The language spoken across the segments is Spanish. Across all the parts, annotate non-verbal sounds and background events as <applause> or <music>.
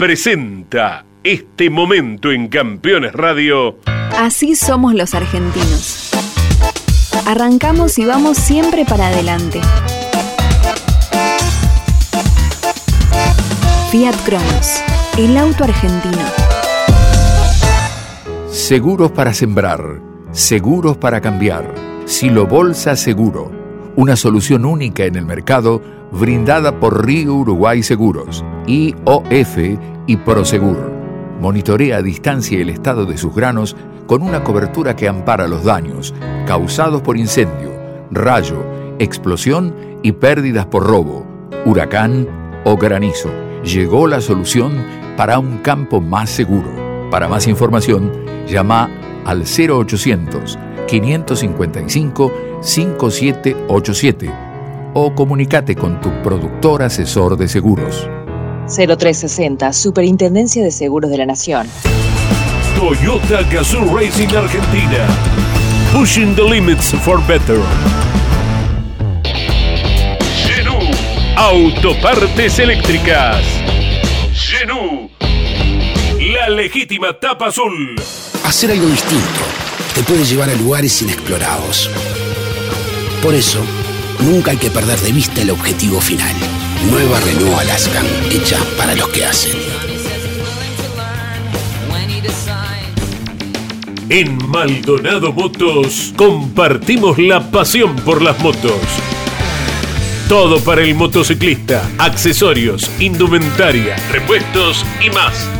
presenta este momento en Campeones Radio. Así somos los argentinos. Arrancamos y vamos siempre para adelante. Fiat Cronos, el auto argentino. Seguros para sembrar, seguros para cambiar. Silo Bolsa Seguro, una solución única en el mercado brindada por Río Uruguay Seguros, IOF y Prosegur. Monitorea a distancia el estado de sus granos con una cobertura que ampara los daños causados por incendio, rayo, explosión y pérdidas por robo, huracán o granizo. Llegó la solución para un campo más seguro. Para más información, llama al 0800 555 5787 o comunícate con tu productor asesor de seguros. 0360, Superintendencia de Seguros de la Nación. Toyota Gazoo Racing Argentina. Pushing the limits for better. Genú. Autopartes eléctricas. Genú. La legítima tapa azul. Hacer algo distinto te puede llevar a lugares inexplorados. Por eso, nunca hay que perder de vista el objetivo final. Nueva Renault Alaskan, hecha para los que hacen. En Maldonado Motos compartimos la pasión por las motos. Todo para el motociclista, accesorios, indumentaria, repuestos y más.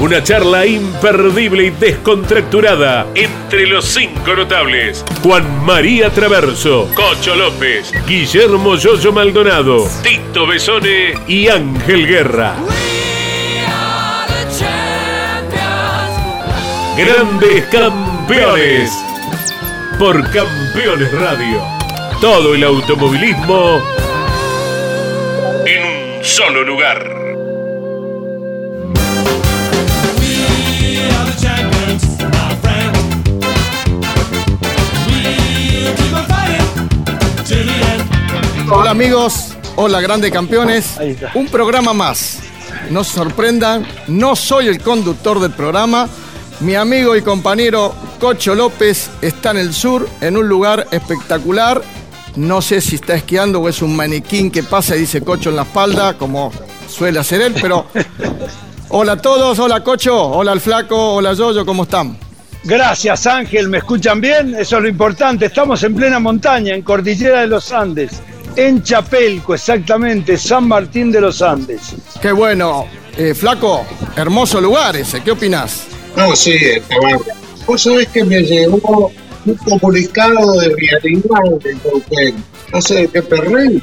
Una charla imperdible y descontracturada entre los cinco notables. Juan María Traverso, Cocho López, Guillermo Yoyo Maldonado, Tito Besone y Ángel Guerra. Grandes campeones. Por Campeones Radio. Todo el automovilismo en un solo lugar. Hola amigos, hola grandes campeones. Un programa más. No se sorprendan, no soy el conductor del programa. Mi amigo y compañero Cocho López está en el sur, en un lugar espectacular. No sé si está esquiando o es un maniquín que pasa y dice Cocho en la espalda, como suele hacer él, pero... <laughs> Hola a todos, hola Cocho, hola al flaco, hola Yoyo, ¿cómo están? Gracias Ángel, ¿me escuchan bien? Eso es lo importante. Estamos en plena montaña, en Cordillera de los Andes, en Chapelco, exactamente, San Martín de los Andes. Qué bueno. Eh, flaco, hermoso lugar ese, ¿qué opinás? No, sí, está bárbaro. Vos sabés que me llegó un comunicado de realidad de Neuquén. No sé de qué perrén,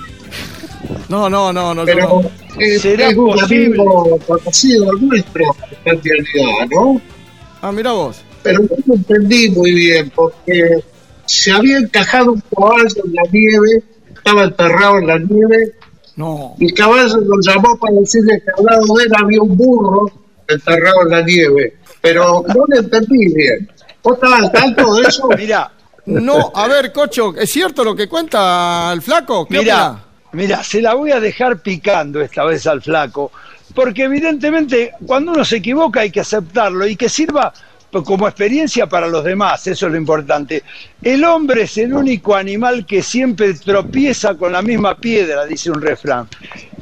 No, no, no, no. pero no. es, ¿Será es un posible? amigo conocido nuestro, en realidad, ¿no? Ah, mira vos. Pero no lo entendí muy bien, porque se había encajado un caballo en la nieve, estaba enterrado en la nieve, No. y el caballo lo llamó para decirle que al lado de él había un burro enterrado en la nieve. Pero no lo entendí bien. ¿Vos estabas al tanto de eso? <laughs> Mira, No, a ver, Cocho, ¿es cierto lo que cuenta el flaco? ¿Qué mira, mira, se la voy a dejar picando esta vez al flaco, porque evidentemente cuando uno se equivoca hay que aceptarlo y que sirva como experiencia para los demás, eso es lo importante. El hombre es el único animal que siempre tropieza con la misma piedra, dice un refrán.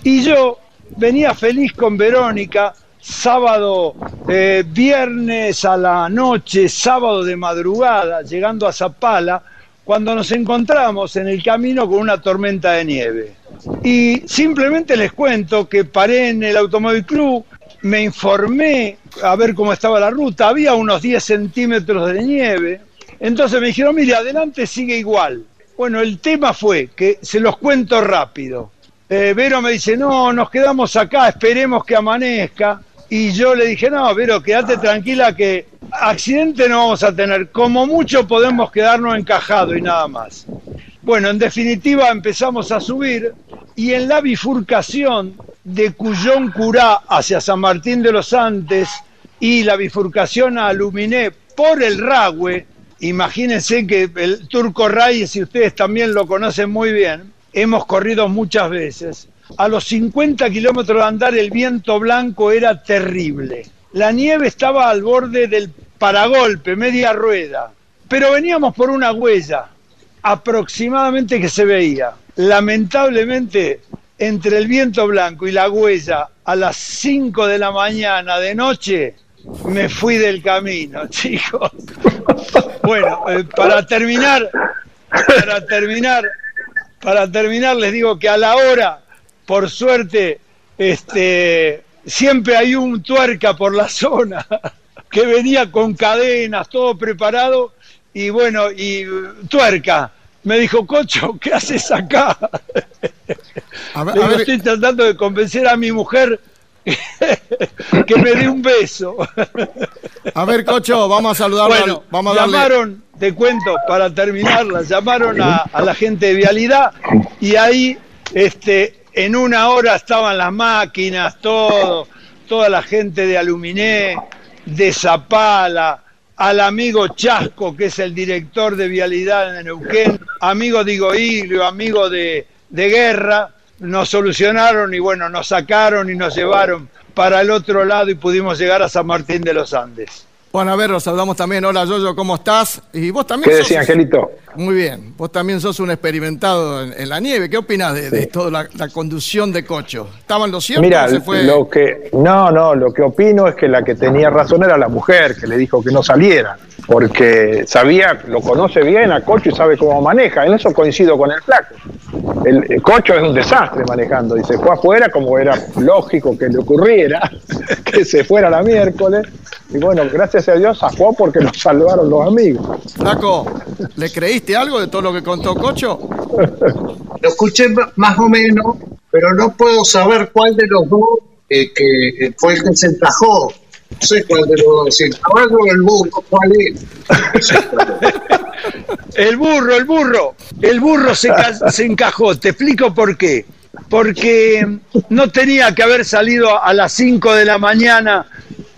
Y yo venía feliz con Verónica, sábado, eh, viernes a la noche, sábado de madrugada, llegando a Zapala, cuando nos encontramos en el camino con una tormenta de nieve. Y simplemente les cuento que paré en el Automóvil Club, me informé a ver cómo estaba la ruta, había unos 10 centímetros de nieve, entonces me dijeron, mire, adelante sigue igual. Bueno, el tema fue que se los cuento rápido. eh, Vero me dice, no, nos quedamos acá, esperemos que amanezca. Y yo le dije, no, Vero, quédate tranquila que accidente no vamos a tener. Como mucho podemos quedarnos encajados y nada más. Bueno, en definitiva empezamos a subir y en la bifurcación de Cuyón Curá hacia San Martín de los Andes y la bifurcación a Luminé por el Ragüe, imagínense que el Turco Reyes, si ustedes también lo conocen muy bien, hemos corrido muchas veces. A los 50 kilómetros de andar el viento blanco era terrible. La nieve estaba al borde del paragolpe, media rueda, pero veníamos por una huella aproximadamente que se veía. Lamentablemente, entre el viento blanco y la huella, a las 5 de la mañana de noche, me fui del camino, <laughs> chicos. Bueno, eh, para terminar, para terminar, para terminar les digo que a la hora, por suerte, este, siempre hay un tuerca por la zona <laughs> que venía con cadenas, todo preparado, y bueno, y tuerca. Me dijo, Cocho, ¿qué haces acá? A ver, estoy tratando de convencer a mi mujer que me dé un beso. A ver, Cocho, vamos a saludarlo. Bueno, vamos a llamaron, te cuento, para terminarla, llamaron a, la gente de Vialidad y ahí, este, en una hora estaban las máquinas, todo, toda la gente de Aluminé, de Zapala, al amigo Chasco, que es el director de Vialidad en Neuquén, amigo de Igoilio, amigo de, de Guerra, nos solucionaron y bueno, nos sacaron y nos llevaron para el otro lado y pudimos llegar a San Martín de los Andes. Bueno, a ver, nos saludamos también. Hola, Yoyo, ¿cómo estás? Y vos también. ¿Qué decía, Angelito? Muy bien. Vos también sos un experimentado en, la nieve. ¿Qué opinás de, toda la, conducción de Cocho? ¿Estaban los ciertos Mira, lo que. No, no, lo que opino es que la que tenía razón era la mujer, que le dijo que no saliera. Porque sabía, lo conoce bien a Cocho y sabe cómo maneja. En eso coincido con el flaco. El, Cocho es un desastre manejando. Y se fue afuera como era lógico que le ocurriera, <laughs> que se fuera la miércoles. Y bueno, gracias a Dios zafó porque nos salvaron los amigos. Flaco, ¿le creíste algo de todo lo que contó Cocho? <laughs> Lo escuché más o menos, pero no puedo saber cuál de los dos eh, que fue el que se encajó. Sé cuál de los dos, el caballo o el burro, ¿cuál es? el burro, el burro. El burro se, se encajó. Te explico por qué porque no tenía que haber salido a las 5 de la mañana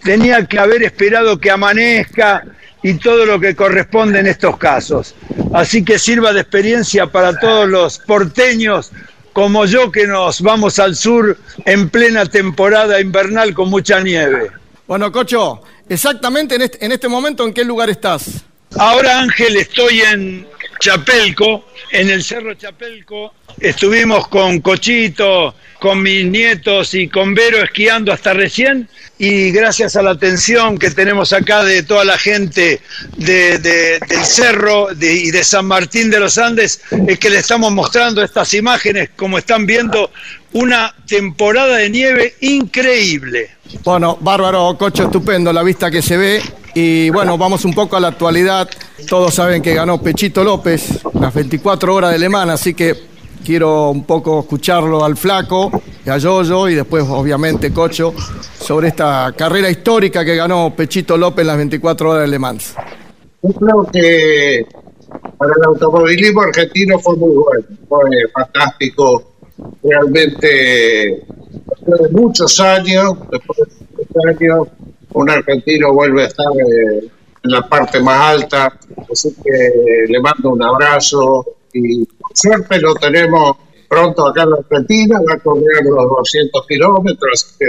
tenía que haber esperado que amanezca y todo lo que corresponde en estos casos. Así que sirva de experiencia para todos los porteños como yo que nos vamos al sur en plena temporada invernal con mucha nieve. Bueno, Cocho, exactamente en este, en momento, ¿en qué lugar estás? Ahora, Ángel, estoy en Chapelco, en el Cerro Chapelco. Estuvimos con Cochito, con mis nietos y con Vero esquiando hasta recién y gracias a la atención que tenemos acá de toda la gente de, del cerro y de San Martín de los Andes, es que le estamos mostrando estas imágenes, como están viendo, una temporada de nieve increíble. Bueno, bárbaro, cocho, estupendo la vista que se ve. Y bueno, vamos un poco a la actualidad. Todos saben que ganó Pechito López las 24 horas de Le Mans, así que quiero un poco escucharlo al flaco, y a Yoyo y después obviamente Cocho sobre esta carrera histórica que ganó Pechito López en las 24 horas de Le Mans. Yo creo que para el automovilismo argentino fue muy bueno, fue fantástico, realmente después de muchos años, después de muchos años, un argentino vuelve a estar eh, en la parte más alta, así que le mando un abrazo y suerte lo tenemos pronto acá en la Argentina, va a correr los 200 kilómetros, así que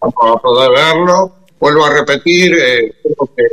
vamos a poder verlo. Vuelvo a repetir, eh, creo que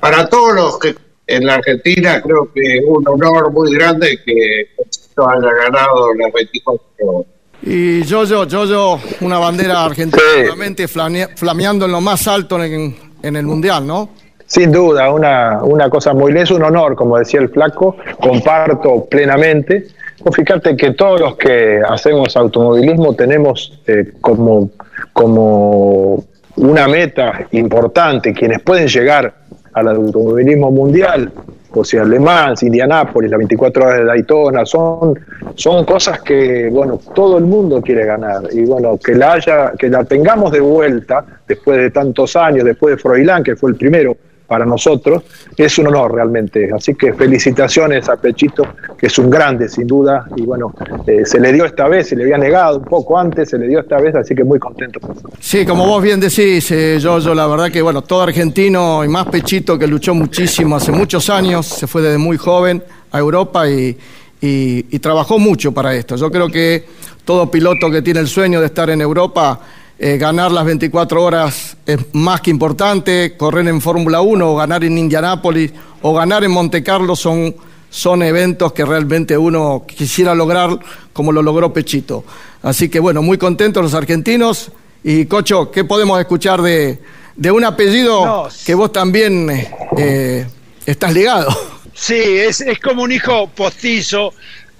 para todos los que en la Argentina creo que es un honor muy grande que haya ganado las 24 horas. Y yo, yo, yo, yo, una bandera argentina realmente flameando en lo más alto en, en el Mundial, ¿no? Sin duda, una, una cosa muy es un honor, como decía el flaco, comparto plenamente. fíjate que todos los que hacemos automovilismo tenemos eh, como, como una meta importante, quienes pueden llegar al automovilismo mundial, o sea, Le Mans, Indianápolis, las 24 horas de Daytona, son, son cosas que, bueno, todo el mundo quiere ganar. Y bueno, que la haya, que la tengamos de vuelta después de tantos años, después de Froilán, que fue el primero para nosotros, es un honor realmente. Así que felicitaciones a Pechito, que es un grande sin duda, y bueno, eh, se le dio esta vez, se le había negado un poco antes, se le dio esta vez, así que muy contento. Sí, como vos bien decís, eh, yo, yo la verdad que bueno, todo argentino y más Pechito que luchó muchísimo hace muchos años, se fue desde muy joven a Europa y, y, y trabajó mucho para esto. Yo creo que todo piloto que tiene el sueño de estar en Europa eh, ganar las 24 horas es más que importante, correr en Fórmula 1 o ganar en Indianápolis o ganar en Monte Carlo son, son eventos que realmente uno quisiera lograr como lo logró Pechito. Así que bueno, muy contentos los argentinos. Y Cocho, ¿qué podemos escuchar de, de un apellido No. que vos también eh, estás ligado? Sí, es, es como un hijo postizo.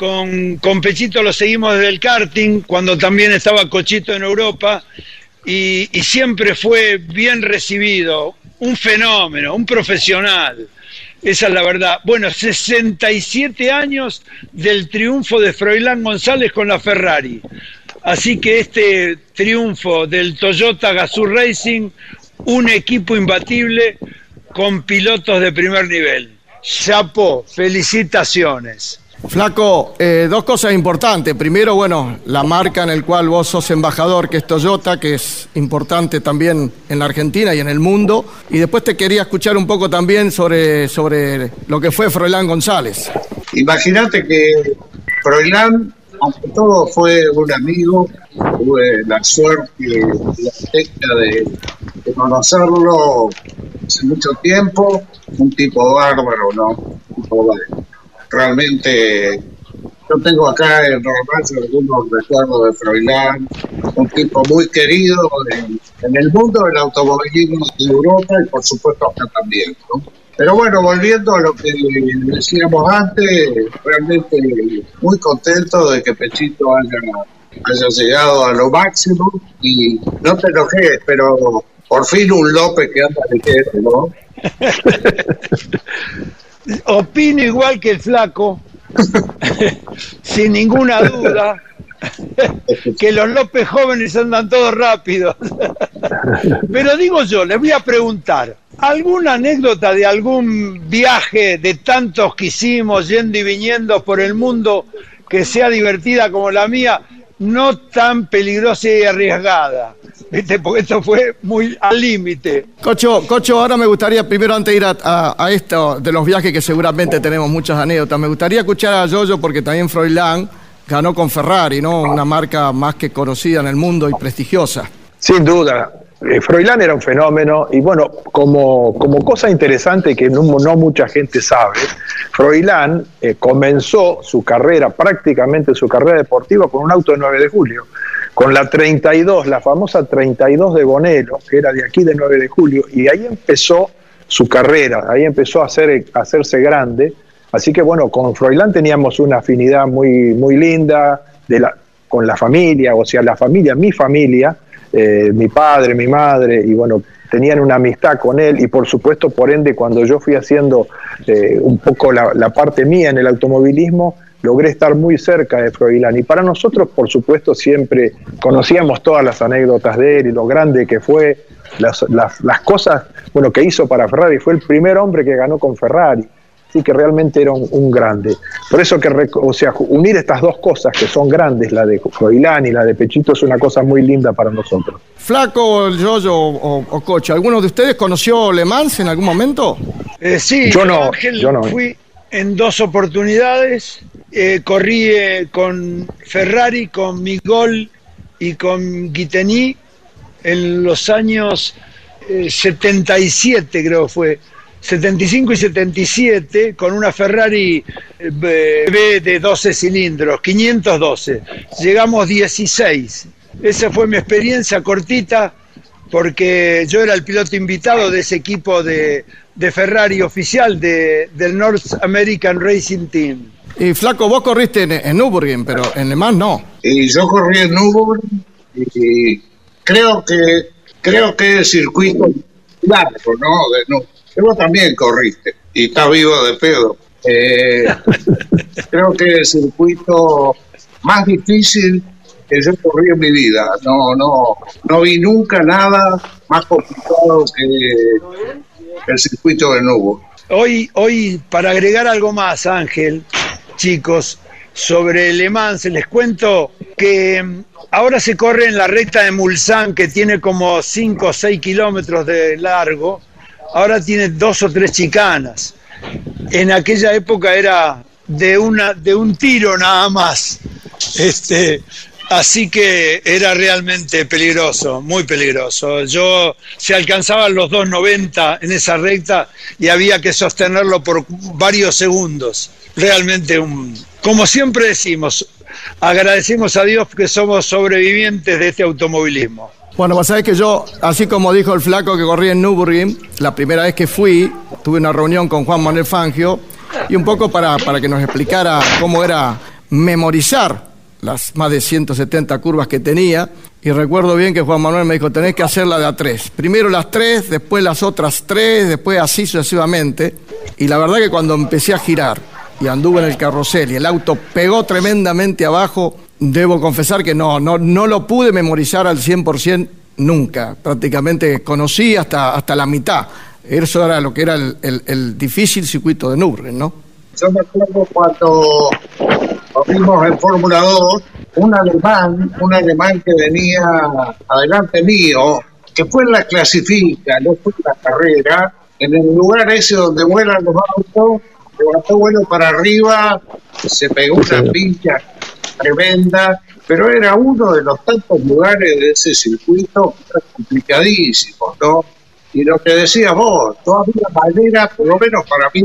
Con, Pechito lo seguimos desde el karting, cuando también estaba Cochito en Europa, y, y siempre fue bien recibido, un fenómeno, un profesional. Esa es la verdad. Bueno, 67 años del triunfo de Froilán González con la Ferrari. Así que este triunfo del Toyota Gazoo Racing, un equipo imbatible con pilotos de primer nivel. Chapo, felicitaciones. Flaco, eh, dos cosas importantes. Primero, bueno, la marca en el cual vos sos embajador, que es Toyota, que es importante también en la Argentina y en el mundo. Y después te quería escuchar un poco también sobre, sobre lo que fue Froilán González. Imagínate que Froilán, aunque todo fue un amigo, tuve la suerte y la de, de conocerlo hace mucho tiempo, un tipo bárbaro, ¿no? Un tipo bárbaro. Realmente, yo tengo acá en Romacho algunos recuerdos de Froilán, un tipo muy querido en, el mundo del automovilismo de Europa y por supuesto acá también, ¿no? Pero bueno, volviendo a lo que decíamos antes, realmente muy contento de que Pechito haya, haya llegado a lo máximo y no te enojes, pero por fin un López que anda ligero, ¿no? <laughs> Opino igual que el flaco, <laughs> sin ninguna duda, que los López jóvenes andan todos rápidos. <laughs> Pero digo yo, les voy a preguntar, ¿alguna anécdota de algún viaje de tantos que hicimos yendo y viniendo por el mundo que sea divertida como la mía, no tan peligrosa y arriesgada? ¿Viste? Porque esto fue muy al límite. Cocho, Cocho, ahora me gustaría, primero antes de ir a, a- a esto de los viajes, que seguramente tenemos muchas anécdotas, me gustaría escuchar a Yoyo porque también Froilán ganó con Ferrari, ¿no? Una marca más que conocida en el mundo y prestigiosa. Sin duda. Eh, Froilán era un fenómeno y bueno, como, como cosa interesante que no, no mucha gente sabe, Froilán eh, comenzó su carrera, prácticamente su carrera deportiva con un auto de 9 de julio, con la 32, la famosa 32 de Bonelo, que era de aquí de 9 de julio, y ahí empezó su carrera, ahí empezó a, hacer, a hacerse grande. Así que bueno, con Froilán teníamos una afinidad muy, muy linda de la, con la familia, o sea, la familia, mi familia, eh, mi padre, mi madre, y bueno, tenían una amistad con él y por supuesto, por ende, cuando yo fui haciendo eh, un poco la, parte mía en el automovilismo, logré estar muy cerca de Froilán. Y para nosotros, por supuesto, siempre conocíamos todas las anécdotas de él y lo grande que fue, las, las, las cosas bueno, que hizo para Ferrari. Fue el primer hombre que ganó con Ferrari. Así que realmente era un, un grande. Por eso que, o sea, unir estas dos cosas que son grandes, la de Froilán y la de Pechito, es una cosa muy linda para nosotros. Flaco, Yoyo o, o Cocho, ¿alguno de ustedes conoció Le Mans en algún momento? Eh, sí, Yo no, Ángel, yo no. fui en dos oportunidades. eh, corrí eh, con Ferrari, con Migol y con Guitení en los años eh, 77, creo que fue. 75 y 77, con una Ferrari eh, B de 12 cilindros, 512. Llegamos 16. Esa fue mi experiencia cortita porque yo era el piloto invitado de ese equipo de, de Ferrari oficial de, del North American Racing Team. Y Flaco, vos corriste en, en Nürburgring, pero en Le Mans no. Y yo corrí en Nürburgring y creo que creo que el circuito largo, ¿no? De Nürburgring. Que Vos también corriste. y está vivo de pedo. Eh, <laughs> creo que el circuito más difícil que yo corrí en mi vida. No, no, no vi nunca nada más complicado que el circuito de Nubo. Hoy, hoy, para agregar algo más, Ángel, chicos, sobre Le Mans, les cuento que mm, ahora se corre en la recta de Mulsanne, que tiene como 5 o 6 kilómetros de largo, ahora tiene dos o tres chicanas. En aquella época era de, una, de un tiro nada más. Este, Así que era realmente peligroso, muy peligroso. Yo se alcanzaban los 2.90 en esa recta y había que sostenerlo por varios segundos. Realmente un, como siempre decimos, agradecemos a Dios que somos sobrevivientes de este automovilismo. Bueno, vos sabés que yo, así como dijo el flaco que corría en Nürburgring, la primera vez que fui, tuve una reunión con Juan Manuel Fangio y un poco para, para que nos explicara cómo era memorizar las más de 170 curvas que tenía. Y recuerdo bien que Juan Manuel me dijo, tenés que hacerla de a tres. Primero las tres, después las otras tres, después así sucesivamente. Y la verdad que cuando empecé a girar y anduve en el carrusel y el auto pegó tremendamente abajo, debo confesar que no, no, no lo pude memorizar al 100% nunca. Prácticamente conocí hasta, hasta la mitad. Eso era lo que era el, difícil circuito de Nürburgring, ¿no? Yo me acuerdo cuando vimos en Fórmula 2, un alemán, un alemán que venía adelante mío, que fue en la clasifica, no fue en la carrera, en el lugar ese donde vuelan los autos, levantó vuelo para arriba, se pegó una pincha tremenda, pero era uno de los tantos lugares de ese circuito complicadísimos, ¿no? Y lo que decías vos, todavía manera, por lo menos para mí,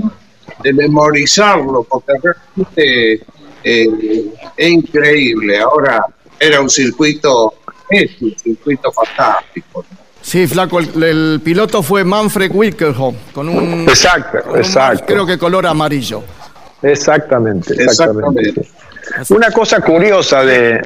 de memorizarlo, porque realmente eh, es increíble. Ahora era un circuito, es un circuito fantástico. Sí, flaco, el, piloto fue Manfred Wilkelholm, con un, exacto, exacto. creo que color amarillo. Exactamente, exactamente. Una cosa curiosa de,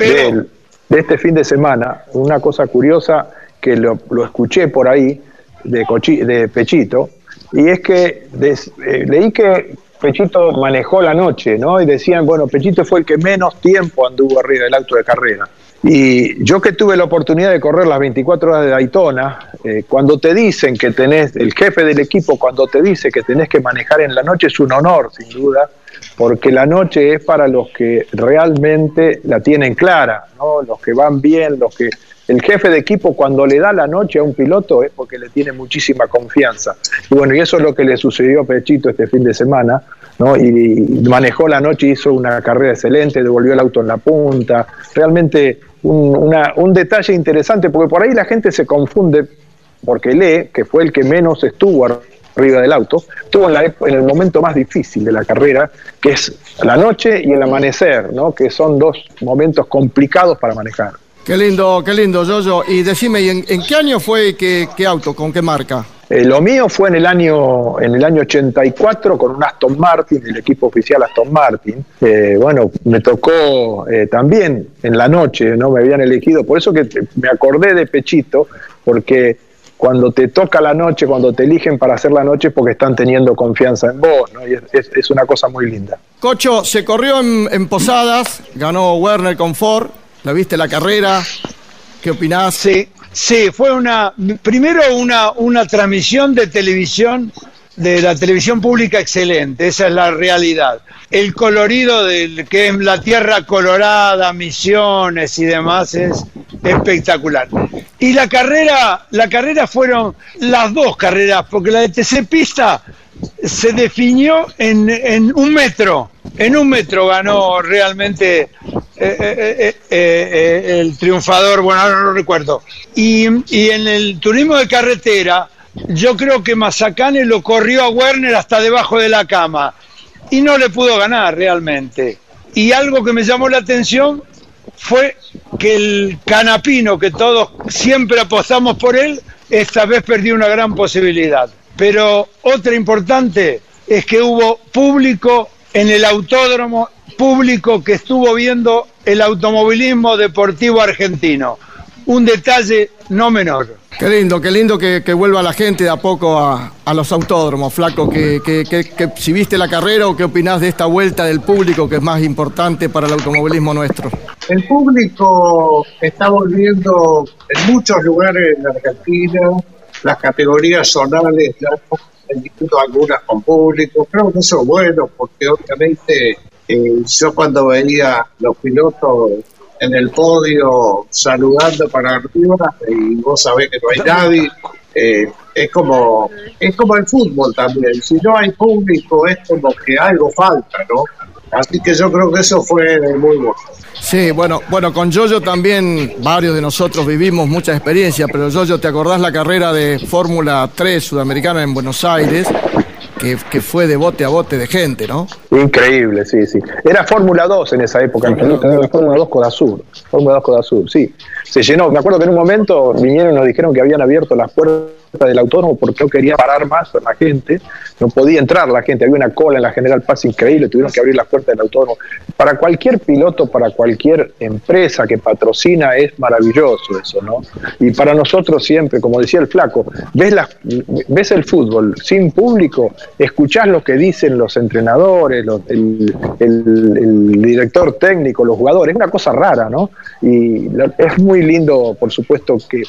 de, este fin de semana, una cosa curiosa que lo, escuché por ahí de, de Pechito, y es que eh, leí que Pechito manejó la noche, ¿no? Y decían, bueno, Pechito fue el que menos tiempo anduvo arriba del auto de carrera. Y yo que tuve la oportunidad de correr las 24 horas de Daytona, eh, cuando te dicen que tenés, el jefe del equipo cuando te dice que tenés que manejar en la noche es un honor, sin duda, porque la noche es para los que realmente la tienen clara, ¿no? Los que van bien, los que el jefe de equipo cuando le da la noche a un piloto es porque le tiene muchísima confianza. Y bueno, y eso es lo que le sucedió a Pechito este fin de semana, ¿no? Y, manejó la noche, hizo una carrera excelente, devolvió el auto en la punta. Realmente un, un detalle interesante, porque por ahí la gente se confunde porque lee que fue el que menos estuvo arriba del auto, estuvo en, la, en el momento más difícil de la carrera, que es la noche y el amanecer, ¿no? que son dos momentos complicados para manejar. Qué lindo, qué lindo, Yoyo. Y decime, en, qué año fue qué, qué auto, con qué marca? Eh, lo mío fue en el año en el año 84 con un Aston Martin, el equipo oficial Aston Martin. Eh, bueno, me tocó eh, también en la noche, no me habían elegido. Por eso que me acordé de Pechito, porque cuando te toca la noche, cuando te eligen para hacer la noche, es porque están teniendo confianza en vos, ¿no? Y es, una cosa muy linda. Cocho, se corrió en, en Posadas, ganó Werner con Ford ¿La viste la carrera? ¿Qué opinás? Sí, sí, fue una, primero una, una transmisión de televisión, de la televisión pública excelente, esa es la realidad. El colorido del que es la tierra colorada, misiones y demás es espectacular. Y la carrera, la carrera fueron las dos carreras, porque la de TC Pista se definió en, en un metro. En un metro ganó realmente eh, eh, eh, el triunfador, bueno, ahora no lo recuerdo. Y, en el turismo de carretera, yo creo que Mazacane lo corrió a Werner hasta debajo de la cama y no le pudo ganar realmente. Y algo que me llamó la atención fue que el canapino, que todos siempre apostamos por él, esta vez perdió una gran posibilidad. Pero otra importante es que hubo público en el autódromo público que estuvo viendo el automovilismo deportivo argentino. Un detalle no menor. Qué lindo, qué lindo que, vuelva la gente de a poco a, los autódromos, Flaco. Que, que, si viste la carrera o qué opinás de esta vuelta del público que es más importante para el automovilismo nuestro. El público está volviendo en muchos lugares en Argentina, las categorías zonales ya han tenido algunas con público. Creo que eso es bueno porque obviamente eh, yo cuando veía los pilotos en el podio saludando para arriba y vos sabés que no hay nadie. Eh, es como es como el fútbol también. Si no hay público es como que algo falta, ¿no? Así que yo creo que eso fue muy bueno. Sí, bueno, bueno, con Yoyo también varios de nosotros vivimos mucha experiencia, pero Yoyo, ¿te acordás la carrera de Fórmula 3 sudamericana en Buenos Aires? que, fue de bote a bote de gente, ¿no? Increíble, sí, sí. Era Fórmula 2 en esa época, la Fórmula 2 Coda Sur. Fórmula 2 Coda Sur, sí. Se llenó. Me acuerdo que en un momento vinieron y nos dijeron que habían abierto las puertas del autónomo porque no quería parar más la gente, no podía entrar la gente, había una cola en la General Paz increíble, tuvieron que abrir las puertas del autónomo. Para cualquier piloto, para cualquier empresa que patrocina es maravilloso eso, ¿no? Y para nosotros siempre, como decía el flaco, ves, ves el fútbol sin público, escuchás lo que dicen los entrenadores, el, el director técnico, los jugadores, es una cosa rara, ¿no? Y es muy lindo, por supuesto, que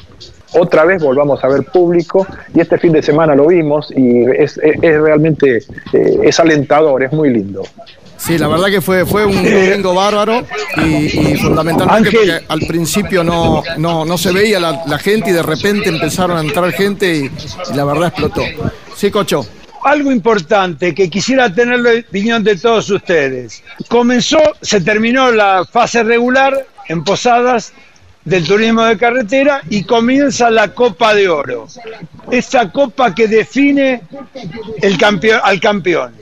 otra vez volvamos a ver público y este fin de semana lo vimos y es, realmente eh, es alentador, es muy lindo. Sí, la verdad que fue, fue un domingo bárbaro y, fundamentalmente porque al principio no, no, se veía la, gente y de repente empezaron a entrar gente y, y la verdad explotó. Sí, Cocho algo importante que quisiera tener la opinión de todos ustedes. Comenzó, se terminó la fase regular en Posadas del turismo de carretera y comienza la Copa de Oro. Esa copa que define el campeón, al campeón.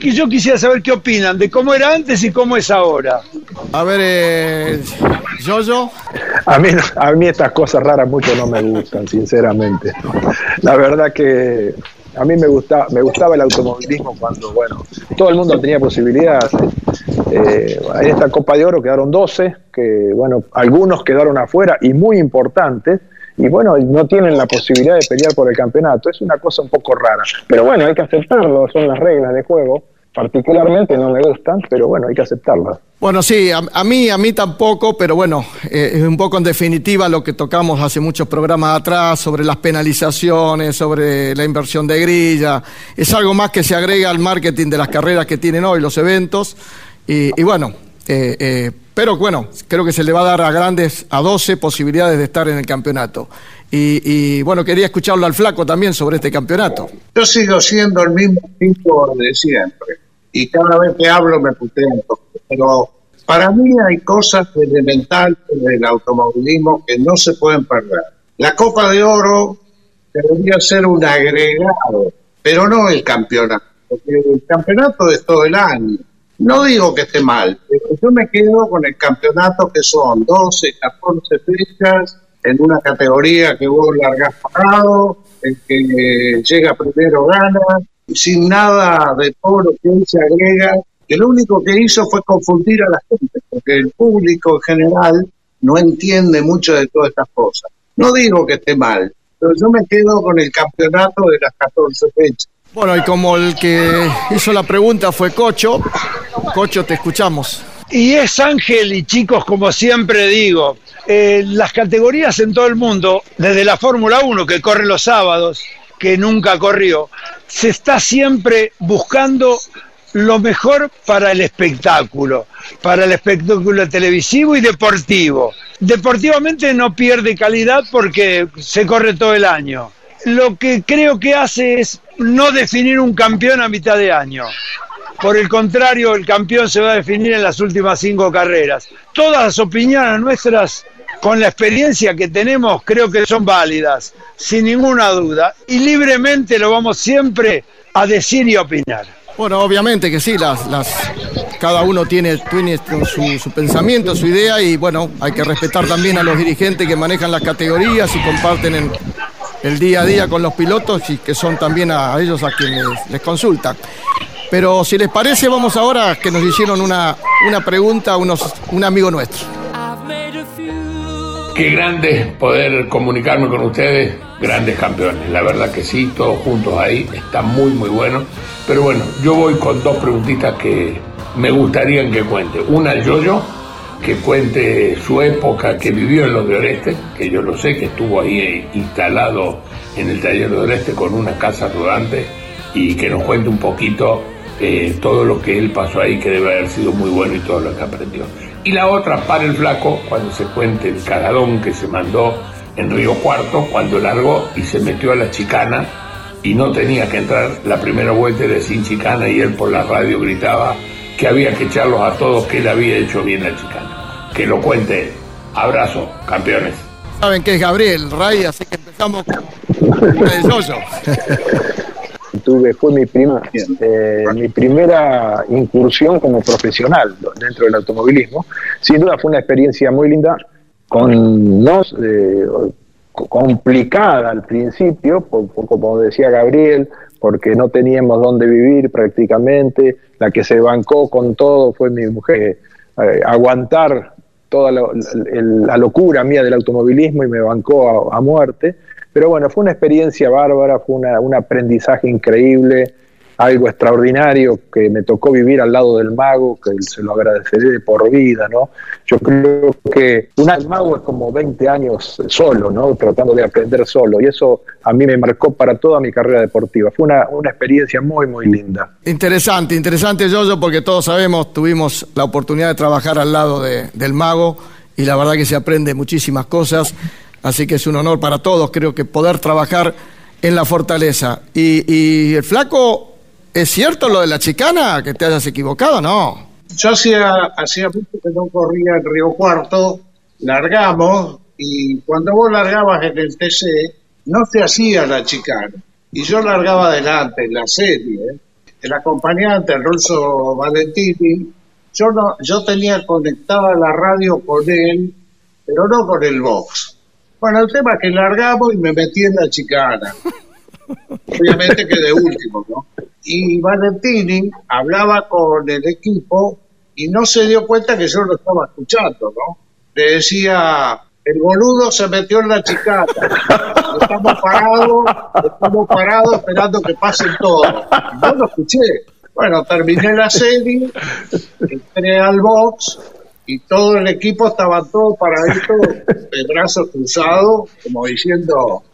Y yo quisiera saber qué opinan de cómo era antes y cómo es ahora. A ver, eh, yo A mí, a mí estas cosas raras mucho no me gustan, sinceramente. La verdad que a mí me gustaba, me gustaba el automovilismo cuando, bueno, todo el mundo tenía posibilidades. Eh, en esta Copa de Oro quedaron 12, que, bueno, algunos quedaron afuera y muy importantes, y bueno, no tienen la posibilidad de pelear por el campeonato. Es una cosa un poco rara, pero bueno, hay que aceptarlo, son las reglas de juego. Particularmente no me gustan, pero bueno, hay que aceptarlas. Bueno, sí, a, mí, a mí tampoco, pero bueno, eh, es un poco en definitiva lo que tocamos hace muchos programas atrás sobre las penalizaciones, sobre la inversión de grilla. Es algo más que se agrega al marketing de las carreras que tienen hoy los eventos. Y, bueno, eh, eh, pero bueno, creo que se le va a dar a grandes, a 12 posibilidades de estar en el campeonato. Y, bueno, quería escucharlo al flaco también sobre este campeonato. Yo sigo siendo el mismo tipo de siempre. Y cada vez que hablo me puteo pero para mí hay cosas elementales del automovilismo que no se pueden perder. La Copa de Oro debería ser un agregado, pero no el campeonato, porque el campeonato es todo el año. No digo que esté mal, pero yo me quedo con el campeonato que son 12, 14 fechas en una categoría que vos largás pagado, el que llega primero gana, sin nada de todo lo que él se agrega que lo único que hizo fue confundir a la gente, porque el público en general no entiende mucho de todas estas cosas. No digo que esté mal, pero yo me quedo con el campeonato de las 14 fechas. Bueno, y como el que hizo la pregunta fue Cocho, Cocho, te escuchamos. Y es Ángel y chicos, como siempre digo, eh, las categorías en todo el mundo, desde la Fórmula 1 que corre los sábados, que nunca corrió, se está siempre buscando lo mejor para el espectáculo, para el espectáculo televisivo y deportivo. Deportivamente no pierde calidad porque se corre todo el año. Lo que creo que hace es no definir un campeón a mitad de año. Por el contrario, el campeón se va a definir en las últimas cinco carreras. Todas las opiniones nuestras, con la experiencia que tenemos, creo que son válidas, sin ninguna duda. Y libremente lo vamos siempre a decir y opinar. Bueno, obviamente que sí, las, las, cada uno tiene, tiene su, pensamiento, su idea y bueno, hay que respetar también a los dirigentes que manejan las categorías y comparten en el día a día con los pilotos y que son también a, ellos a quienes les consultan. Pero si les parece, vamos ahora que nos hicieron una, una pregunta a unos, un amigo nuestro. Qué grande poder comunicarme con ustedes, grandes campeones. La verdad que sí, todos juntos ahí, está muy muy bueno. Pero bueno, yo voy con dos preguntitas que me gustaría que cuente. Una el Yoyo, que cuente su época que vivió en los de Oreste, que yo lo sé, que estuvo ahí instalado en el taller de Oreste con una casa rodante y que nos cuente un poquito eh, todo lo que él pasó ahí, que debe haber sido muy bueno y todo lo que aprendió. Y la otra, para el flaco, cuando se cuente el cagadón que se mandó en Río Cuarto, cuando largó y se metió a la chicana y no tenía que entrar la primera vuelta de sin chicana y él por la radio gritaba que había que echarlos a todos, que él había hecho bien la chicana. Que lo cuente él. Abrazo, campeones. Saben que es Gabriel Ray, así que empezamos con el Yoyo. <laughs> tuve, fue mi, prima, eh, mi primera incursión como profesional dentro del automovilismo. Sin duda fue una experiencia muy linda, con, no, eh, complicada al principio, como decía Gabriel, porque no teníamos dónde vivir prácticamente, la que se bancó con todo fue mi mujer, eh, aguantar toda la, locura mía del automovilismo y me bancó a muerte pero bueno, fue una experiencia bárbara, fue un aprendizaje increíble, algo extraordinario que me tocó vivir al lado del mago, que se lo agradeceré de por vida, ¿no? Yo creo que un mago es como 20 años solo, ¿no? Tratando de aprender solo, y eso a mí me marcó para toda mi carrera deportiva. Fue una, una experiencia muy, muy linda. Interesante, interesante, Yoyo, porque todos sabemos, tuvimos la oportunidad de trabajar al lado del mago, y la verdad que se aprende muchísimas cosas. Así que es un honor para todos, creo que poder trabajar en la fortaleza. Y, el flaco, ¿es cierto lo de la chicana? ¿Que te hayas equivocado? No. Yo hacía, hacía mucho que no corría en Río Cuarto, largamos, y cuando vos largabas en el TC, no se hacía la chicana. Y yo largaba adelante en la serie. ¿eh? El acompañante, el ruso Valentini, yo, no, yo tenía conectada la radio con él, pero no con el box bueno, el tema es que largamos y me metí en la chicana. <laughs> Obviamente quedé último, ¿no? Y Valentini hablaba con el equipo y no se dio cuenta que yo lo estaba escuchando, ¿no? Le decía, el boludo se metió en la chicana. Estamos parados, estamos parados esperando que pasen todos. No lo escuché. Bueno, terminé la serie, entré al box y todo el equipo estaba todo paradito, <laughs> de brazos cruzados, como diciendo,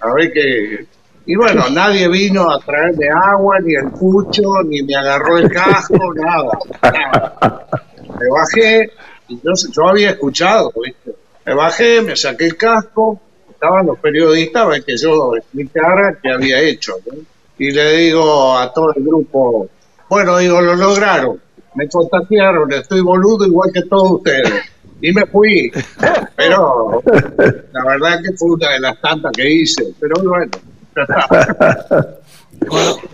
a ver qué... Y bueno, nadie vino a traerme agua, ni el pucho, ni me agarró el casco, <laughs> nada. Me bajé, y yo, yo había escuchado, ¿viste? Me bajé, me saqué el casco, estaban los periodistas para que yo explicara qué había hecho. Y le digo a todo el grupo, bueno, digo, lo lograron me contagiaron, estoy boludo igual que todos ustedes. Y me fui. Pero la verdad que fue una de las tantas que hice. Pero bueno,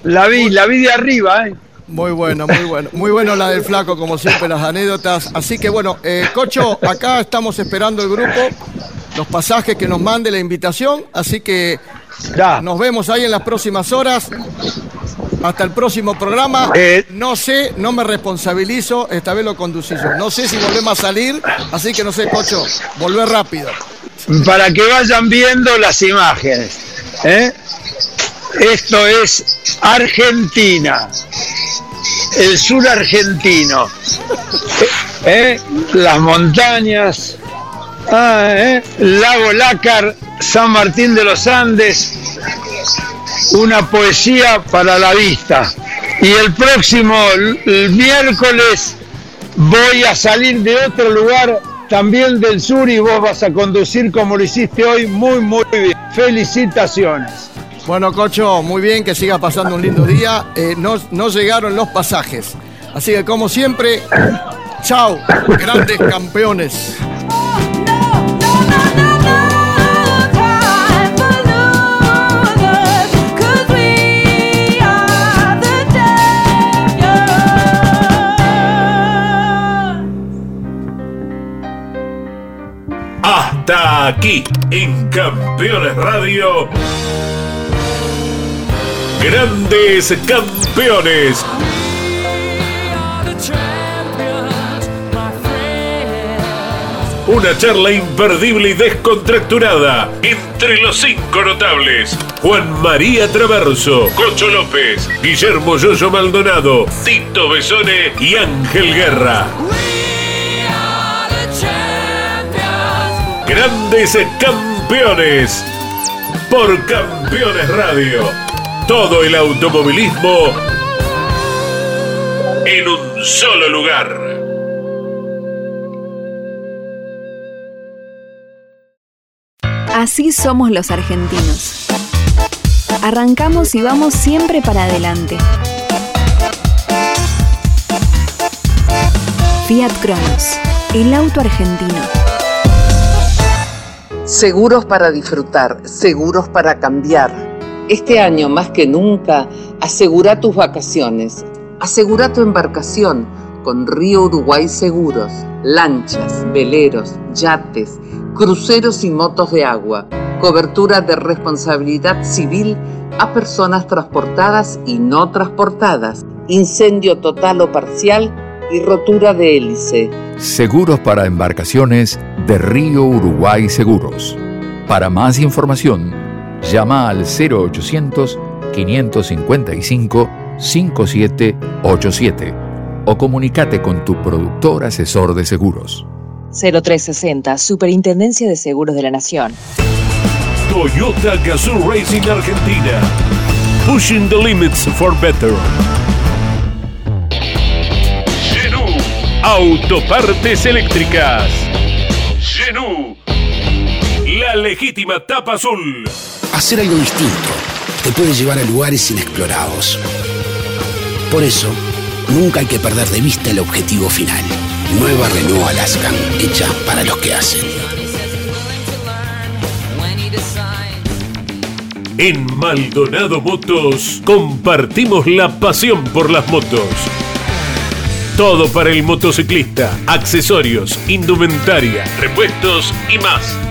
La vi, la vi de arriba, ¿eh? Muy bueno, muy bueno. Muy bueno la del flaco, como siempre, las anécdotas. Así que bueno, eh, Cocho, acá estamos esperando el grupo, los pasajes que nos mande la invitación. Así que ya. nos vemos ahí en las próximas horas. Hasta el próximo programa. Eh, no sé, no me responsabilizo, esta vez lo conducí yo. No sé si volvemos a salir, así que no sé, Cocho, volver rápido. Para que vayan viendo las imágenes. ¿eh? Esto es Argentina, el sur argentino. ¿eh? Las montañas, ah, Lago Lácar, San Martín de los Andes, una poesía para la vista. Y el próximo miércoles voy a salir de otro lugar, también del sur, y vos vas a conducir como lo hiciste hoy, muy, muy bien. Felicitaciones. Bueno, Cocho, muy bien, que siga pasando un lindo día. Eh, no, no llegaron los pasajes. Así que, como siempre, chao, grandes campeones. Hasta aquí en Campeones Radio. Grandes campeones. Una charla imperdible y descontracturada entre los cinco notables. Juan María Traverso, Cocho López, Guillermo Yoyo Maldonado, Tito Besone y Ángel Guerra. Grandes campeones por Campeones Radio. Todo el automovilismo en un solo lugar. Así somos los argentinos. Arrancamos y vamos siempre para adelante. Fiat Cronos, el auto argentino. Seguros para disfrutar, seguros para cambiar. Este año más que nunca, asegura tus vacaciones, asegura tu embarcación con Río Uruguay Seguros, lanchas, veleros, yates, cruceros y motos de agua, cobertura de responsabilidad civil a personas transportadas y no transportadas, incendio total o parcial y rotura de hélice. Seguros para embarcaciones de Río Uruguay Seguros. Para más información, llama al 0800 555 5787 o comunícate con tu productor asesor de seguros. 0360, Superintendencia de Seguros de la Nación. Toyota Gazoo Racing Argentina. Pushing the limits for better. Genú. Autopartes eléctricas. La legítima tapa azul. Hacer algo distinto te puede llevar a lugares inexplorados. Por eso, nunca hay que perder de vista el objetivo final. Nueva Renault Alaskan, hecha para los que hacen. En Maldonado Motos compartimos la pasión por las motos. Todo para el motociclista, accesorios, indumentaria, repuestos y más.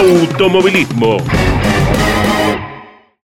automovilismo.